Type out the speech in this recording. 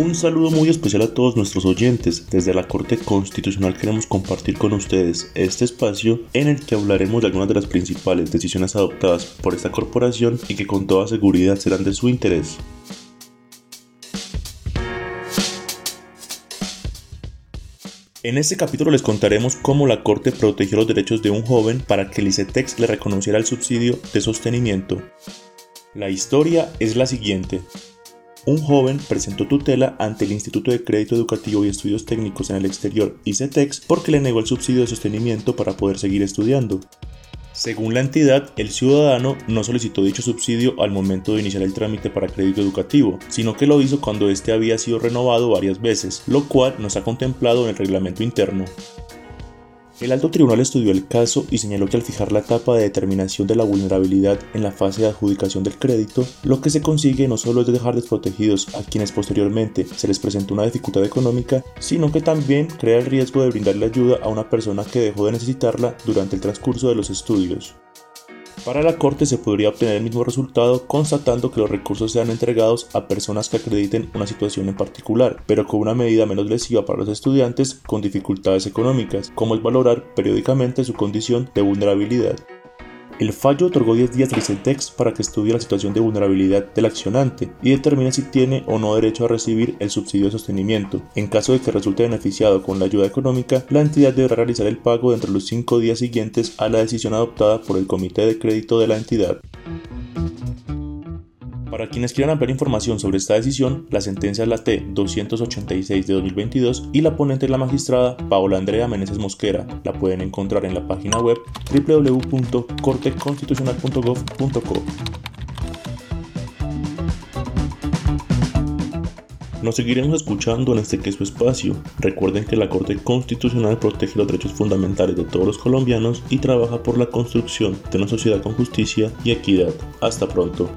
Un saludo muy especial a todos nuestros oyentes. Desde la Corte Constitucional queremos compartir con ustedes este espacio en el que hablaremos de algunas de las principales decisiones adoptadas por esta corporación y que con toda seguridad serán de su interés. En este capítulo les contaremos cómo la Corte protegió los derechos de un joven para que el ICETEX le reconociera el subsidio de sostenimiento. La historia es la siguiente. Un joven presentó tutela ante el Instituto de Crédito Educativo y Estudios Técnicos en el Exterior, ICETEX, porque le negó el subsidio de sostenimiento para poder seguir estudiando. Según la entidad, el ciudadano no solicitó dicho subsidio al momento de iniciar el trámite para crédito educativo, sino que lo hizo cuando este había sido renovado varias veces, lo cual no está contemplado en el reglamento interno. El alto tribunal estudió el caso y señaló que al fijar la etapa de determinación de la vulnerabilidad en la fase de adjudicación del crédito, lo que se consigue no solo es dejar desprotegidos a quienes posteriormente se les presentó una dificultad económica, sino que también crea el riesgo de brindarle ayuda a una persona que dejó de necesitarla durante el transcurso de los estudios. Para la Corte se podría obtener el mismo resultado constatando que los recursos sean entregados a personas que acrediten una situación en particular, pero con una medida menos lesiva para los estudiantes con dificultades económicas, como es valorar periódicamente su condición de vulnerabilidad. El fallo otorgó 10 días al CETEX para que estudie la situación de vulnerabilidad del accionante y determine si tiene o no derecho a recibir el subsidio de sostenimiento. En caso de que resulte beneficiado con la ayuda económica, la entidad deberá realizar el pago dentro de los 5 días siguientes a la decisión adoptada por el Comité de Crédito de la entidad. Para quienes quieran ampliar información sobre esta decisión, la sentencia es la T-286 de 2022 y la ponente es la magistrada Paola Andrea Meneses Mosquera. La pueden encontrar en la página web www.corteconstitucional.gov.co. Nos seguiremos escuchando en este queso espacio. Recuerden que la Corte Constitucional protege los derechos fundamentales de todos los colombianos y trabaja por la construcción de una sociedad con justicia y equidad. Hasta pronto.